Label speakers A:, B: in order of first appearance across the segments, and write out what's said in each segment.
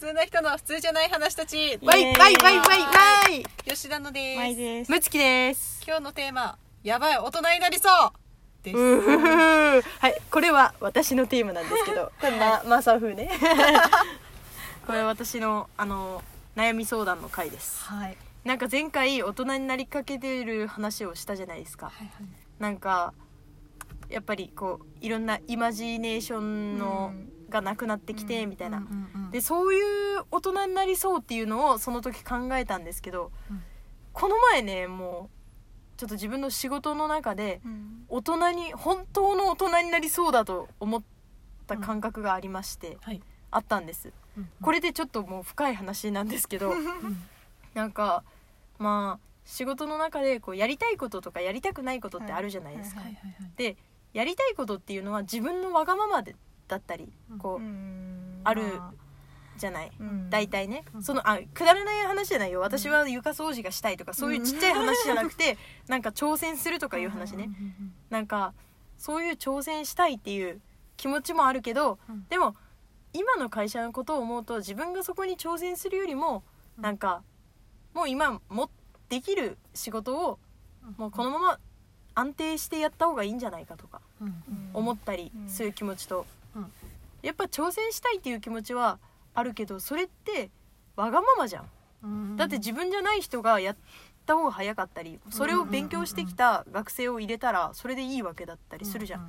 A: 通な人の普通じゃない話たち。
B: わいわいわいわいわい
A: 吉田のです。
C: です。
B: むつきです。
A: 今日のテーマやばい大人になりそう。です。
B: うふふはいこれは私のテーマなんですけど。これまマーサね。これは私のあの悩み相談の回です。
A: はい。
B: なんか前回大人になりかけてる話をしたじゃないですか。
A: はいはい。
B: なんかやっぱりこういろんなイマジネーションの、がなくなってきてみたいな、
A: うんうんうん。
B: でそういう大人になりそうっていうのをその時考えたんですけど、
A: うん。
B: この前ねもうちょっと自分の仕事の中で
C: うん。
B: 大人に本当の大人になりそうだと思った感覚がありまして、
A: はい。
B: あったんです。これでちょっともう深い話なんですけど なんかまあ仕事の中でこうやりたいこととかやりたくないことってあるじゃないですか、でやりたいことっていうのは自分のわがままでだったりこう、
C: うん。
B: ある。じゃない、
C: うん。
B: 大体ね、
A: うん。
B: そのあくだらない話じゃないよ。私は床掃除がしたいとか、そういうちっちゃい話じゃなくて、なんか挑戦するとかいう話ね、なんかそういう挑戦したいっていう気持ちもあるけど、
A: うん。
B: でも今の会社のことを思うと自分がそこに挑戦するよりも、
A: うん。
B: なんかもう今もできる仕事を
A: うん。
B: もうこのまま安定してやった方がいいんじゃないかとか思ったりする気持ちと、
A: うん。
B: やっぱ挑戦したいっていう気持ちはあるけどそれってわがままじゃん。
A: うん。
B: だって自分じゃない人がやった方が早かったりそれを勉強してきた学生を入れたらそれでいいわけだったりするじゃん、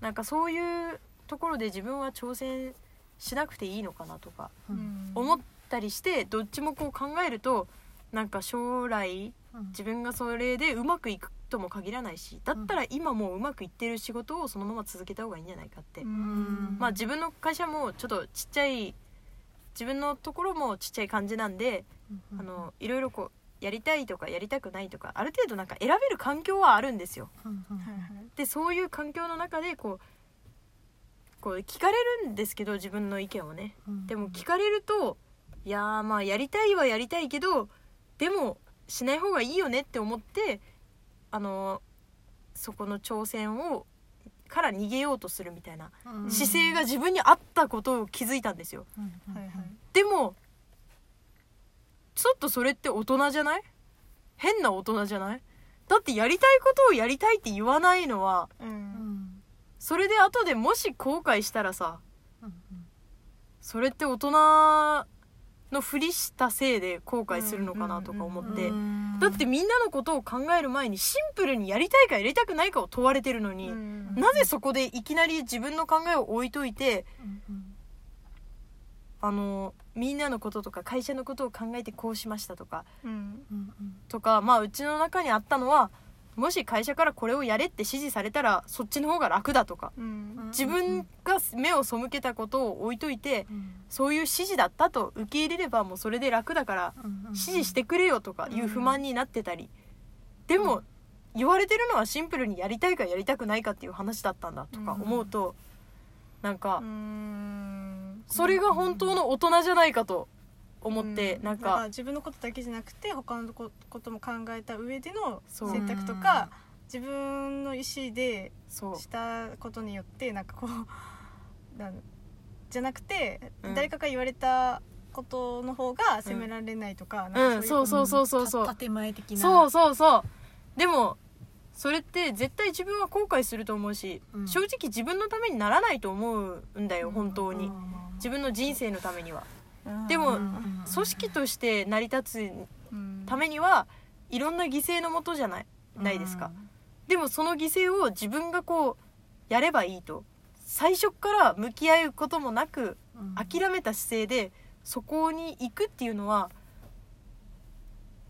B: なんかそういうところで自分は挑戦しなくていいのかなとか
A: うん。
B: 思ったりしてどっちもこう考えるとなんか将来
A: うん。
B: 自分がそれでうまくいくとも限らないしだったら今もううまくいってる仕事をそのまま続けた方がいいんじゃないかって、
A: ん。
B: まあ自分の会社もちょっとちっちゃい自分のところもちっちゃい感じなんで、
A: うん。
B: あのいろいろこうやりたいとかやりたくないとかある程度なんか選べる環境はあるんですよ。でそういう環境の中でこうこう聞かれるんですけど自分の意見をね。
A: うん。
B: でも聞かれるといやーまあやりたいはやりたいけどでもしない方がいいよねって思ってあのそこの挑戦をから逃げようとするみたいな
A: うん。
B: 姿勢が自分にあったことを気づいたんですよ。でもちょっとそれって大人じゃない？変な大人じゃない？だってやりたいことをやりたいって言わないのは
C: う
A: うん。ん
B: それで後でもし後悔したらさ
A: うん。
B: それって大人のふりしたせいで後悔するのかなとか思って。
A: うん
B: だってみんなのことを考える前にシンプルにやりたいかやりたくないかを問われてるのに、
C: うん
B: なぜそこでいきなり自分の考えを置いといてあのみんなのこととか会社のことを考えてこうしましたとかとかまあうちの中にあったのはもし会社からこれをやれって指示されたらそっちの方が楽だとか
C: うん。
B: 自分が目を背けたことを置いといて
A: うん。
B: そういう指示だったと受け入れればもうそれで楽だから
A: うん
B: 指示してくれよとかいう不満になってたりでも言われてるのはシンプルにやりたいかやりたくないかっていう話だったんだとか思うとなんか
C: うん。
B: それが本当の大人じゃないかと思って
C: う
B: なんか。
C: 自分のことだけじゃなくて他のこことも考えた上での選択とか自分の意思で
B: そう。
C: したことによってなんかこう なんじゃなくて、
B: うん。
C: 誰かが言われたことの方が責められないとか、
B: うん。
C: なんか
B: そうそうそうそうそう
A: た建前的な。
B: そうそうそう。でもそれって絶対自分は後悔すると思うし、
A: うん。
B: 正直自分のためにならないと思うんだよ本当に、
A: うん。
B: 自分の人生のためには。
C: うん
B: でも
A: うん
B: 組織として成り立
C: うん
B: つためにはいろんな犠牲のもとじゃない？ないですか、でもその犠牲を自分がこうやればいいと最初から向き合うこともなく
A: うん。
B: 諦めた姿勢でそこに行くっていうのは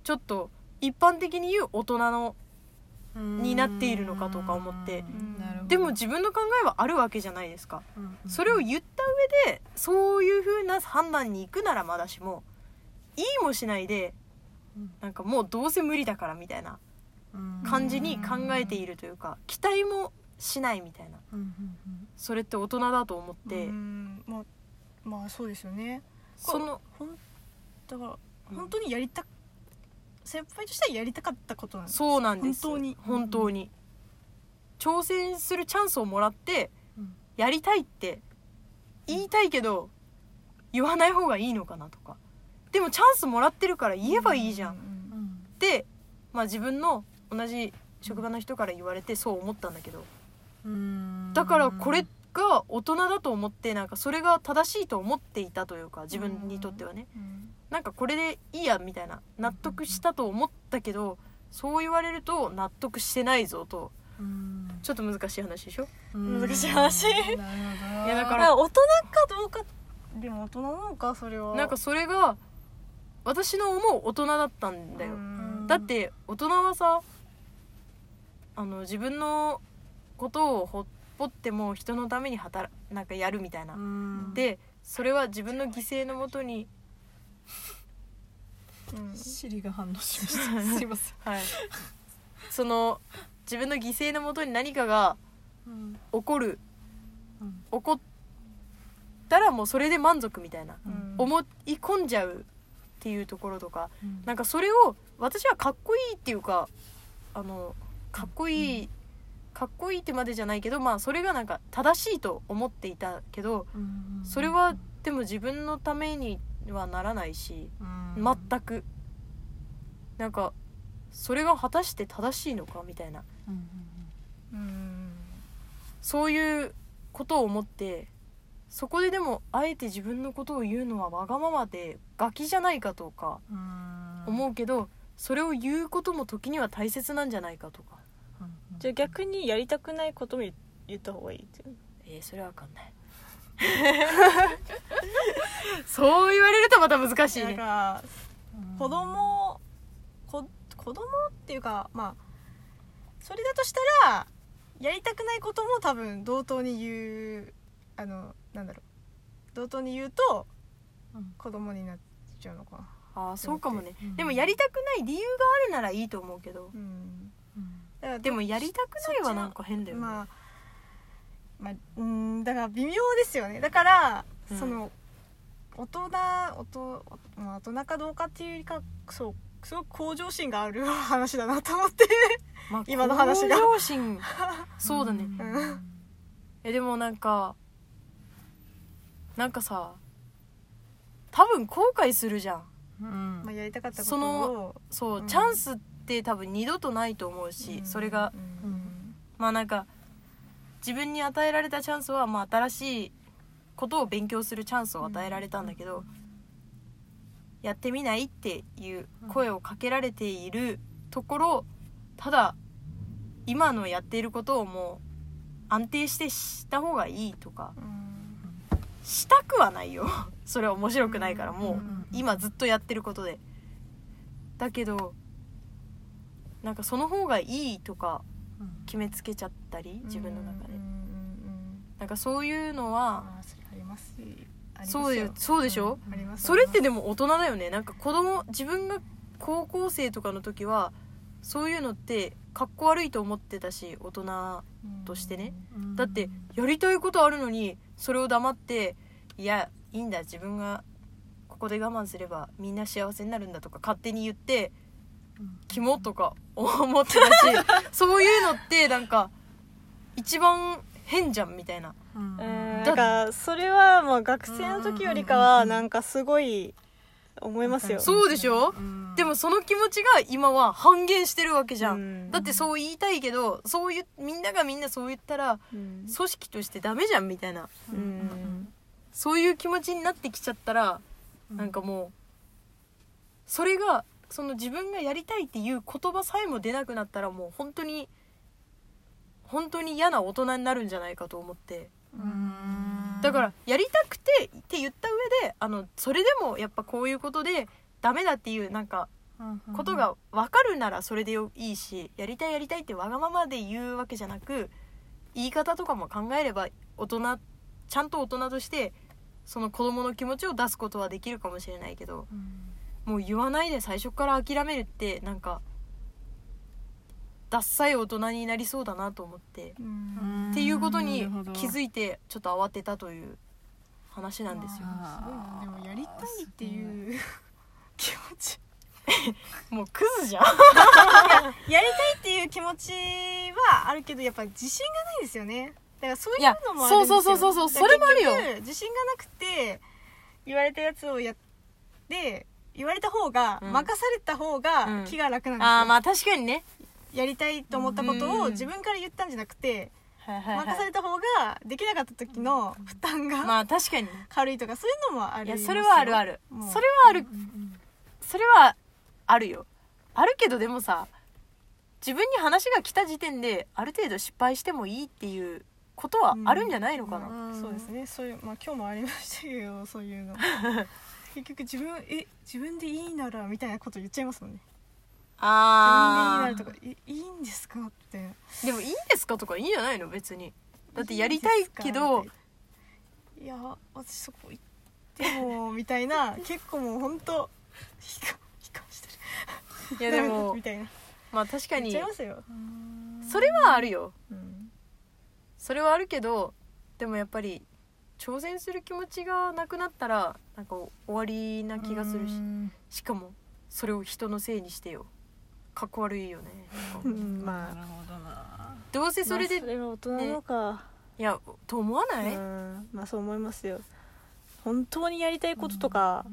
B: ちょっと一般的に言う大人のになっているのかとか思ってでも自分の考えはあるわけじゃないですか。
A: うんうん
B: それを言った上でそういう風な判断に行くならまだしもいいもしないで
A: うん。
B: なんかもうどうせ無理だからみたいな
A: うん。
B: 感じに考えているというか期待もしないみたいな。
A: うんうん
B: それって大人だと思って。
C: うん。まあまあそうですよね。
B: その
C: ほんだから
B: うん。
C: 本当にやりた、先輩としてはやりたかったことなんです
B: そうなんです
C: 本当に。
B: 本当に挑戦するチャンスをもらって
A: うん。
B: やりたいって言いたいけど言わない方がいいのかなとか。でもチャンスもらってるから言えばいいじゃん、
C: う
B: って、まあ、自分の同じ職場の人から言われてそう思ったんだけど。
A: うん。
B: だからこれが大人だと思ってなんかそれが正しいと思っていたというか自分にとってはね。
C: うん。
B: なんかこれでいいやみたいな納得したと思ったけどそう言われると納得してないぞと。
A: うん
B: ちょっと難しい話でしょ？
C: 難しい話。
A: なるほど。
B: いや
C: だからら大人かどうかでも大人なのかそれは。
B: なんかそれが私の思う大人だったんだよ。
C: うん。
B: だって大人はさあの自分のことをほっぽっても人のために働なんかやるみたいな、
A: うん。
B: でそれは自分の犠牲のもとに、
C: うん。
A: シリが反応しました。すいません。
B: はい、その自分の犠牲のもとに何かが
A: うん。
B: 起こる。
A: うん。
B: 起こったらもうそれで満足みたいな、
C: うん。
B: 思い込んじゃうっていうところとか。
A: うん。
B: なんかそれを私はかっこいいっていうかあのかっこいい、かっこいいってまでじゃないけどまあそれがなんか正しいと思っていたけど
A: うん。
B: それはでも自分のためにはならないし
A: うん。
B: 全く。なんかそれが果たして正しいのかみたいな。
A: うん。
C: うん
B: そういうことを思ってそこででもあえて自分のことを言うのはわがままでガキじゃないかとか
A: うん。
B: 思うけどそれを言うことも時には大切なんじゃないかとか。
A: うん。
D: じゃあ逆にやりたくないことも言言った方がいいっていう
B: えー、それはわかんない。そう言われるとまた難しい
C: なん
B: ね
C: 子供こ子供っていうかまあそれだとしたらやりたくないことも多分同等に言うあのなんだろう。同等に言うと
A: うん。
C: 子供になっちゃうのかな。
B: ああそうかもね、
A: うん。
B: でもやりたくない理由があるならいいと思うけど。
C: うん。
A: うん
C: だから
B: でもやりたくないはなんか変だよね、
C: まあまあうんだから微妙ですよね。だから、
B: うん。
C: その大人大人,、まあ、大人かどうかっていうよりかそうすごく向上心がある話だなと思って。
B: まあ
C: 今の話が。
B: 向上心。そうだね、
C: うん。
B: えでもなんかなんかさ多分後悔するじゃん。
A: うん。
C: まあ、やりたかったこと
B: その
C: を
B: そう、
C: うん。
B: チャンスって多分二度とないと思うし、
C: うん。
B: それが。
C: うん。
B: まあなんか自分に与えられたチャンスは、まあ、新しいことを勉強するチャンスを与えられたんだけど、やってみないっていう声をかけられているところただ今のやっていることをもう安定してした方がいいとか
C: うん
B: したくはないよ。それは面白くないからもう
C: うん
B: 今ずっとやってることで。だけどなんかその方がいいとか決めつけちゃったり自分の中で。なんかそういうのは
C: あります
B: そうよそうでしょ？
C: うん
B: それってでも大人だよね。なんか子供自分が高校生とかの時はそういうのってかっこ悪いと思ってたし大人としてね。だってやりたいことあるのにそれを黙っていやいいんだ自分がここで我慢すればみんな幸せになるんだとか勝手に言ってキモとか思ってたし そういうのってなんか一番変じゃんみたいな。
A: うん
D: なんかそれはまあ学生の時よりかはなんかすごい思いますよ。
B: そうでしょ？
A: うん。
B: でもその気持ちが今は半減してるわけじゃん、
D: うん。
B: だってそう言いたいけどそういうみんながみんなそう言ったら
D: うん。
B: 組織としてダメじゃんみたいな。
D: うん
B: そういう気持ちになってきちゃったらなんかもうそれがその自分がやりたいっていう言葉さえも出なくなったらもう本当に本当に嫌な大人になるんじゃないかと思って。
A: うん
B: だからやりたくてって言った上であのそれでもやっぱこういうことでダメだっていうなんかことが分かるならそれでよいいしやりたいやりたいってわがままで言うわけじゃなく言い方とかも考えれば大人ちゃんと大人としてその子供の気持ちを出すことはできるかもしれないけどもう言わないで最初から諦めるってなんかダッサい大人になりそうだなと思って。
C: うん。
B: っていうことに気づいてちょっと慌てたという話なんですよ。
C: でもやりたいっていう気持ち。
B: もうクズじゃん。
C: やりたいっていう気持ちはあるけどやっぱり自信がないですよね。だからそういうのもあるんですよ。
B: いやそうそうそうそうそうそれもあるよ。
C: 自信がなくて言われたやつをやって言われた方が、
B: うん。
C: 任された方
B: うん。
C: が気が楽なんですよ、
B: ああまあ確かにね
C: やりたいと思ったこと
B: うん。
C: を自分から言ったんじゃなくて、
B: はいはい
C: 任された方ができなかった時の負担が
B: まあ確かに。ね
C: 軽いとかそういうのもある
B: いやそれはあるある。
C: もう。
B: それはある。それはあるよ。あるけどでもさ自分に話が来た時点である程度失敗してもいいっていうことはあるんじゃないのかな、
C: まあそうですね。そういうまあ今日もありましたけどそういうの。結局自分え自分でいいならみたいなこと言っちゃいますもんね
B: あ
C: 自分でいいならとかいいいんですかって。
B: ーでもいいんですかとかいいんじゃないの別に。だってやりたいけど。
C: いや私そこ行ってもみたいな。結構もう本当悲観悲観してる。
B: いやでも
C: みたいな。
B: まあ確かに。
C: ちゃいますよ、
B: それはあるよ。
C: うん。
B: それはあるけどでもやっぱり挑戦する気持ちがなくなったらなんか終わりな気がするし。しかもそれを人のせいにしてよかっこ悪いよね。
D: うん。まあ。
A: なるほどな。
B: どうせそれで、
D: まあそれは大人なのか、
B: いやと思わない、
D: うん。まあそう思いますよ。本当にやりたいこととか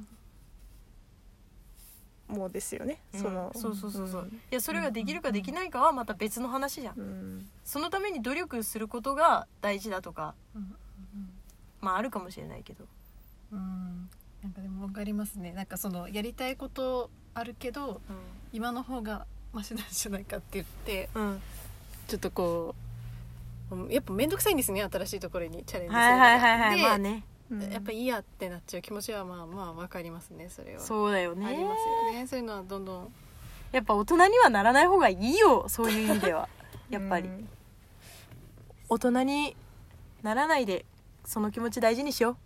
D: もうですよね、
B: うん。
D: その
B: そうそうそうそう、
D: ん。
B: いやそれができるかできないかはまた別の話じゃん、
D: うん。
B: そのために努力することが大事だとか
A: うん。
B: まああるかもしれないけど。
A: うん。なんかでも分かりますね。なんかそのやりたいことあるけど今の方がマシなんじゃないかって言って
B: うん、うん、
A: ちょっとこううんやっぱ面倒くさいんですね新しいところにチャレンジする
B: はいはいはいはい
A: で
B: まあね。
D: うん。
A: やっぱいいやってなっちゃう気持ちはまあまあ分かりますねそれは。
B: そうだよ
A: あります
B: ね
A: よね。そういうのはどんどん。
B: やっぱ大人にはならない方がいいよそういう意味では。やっぱり。
D: うん。
B: 大人にならないでその気持ち大事にしよ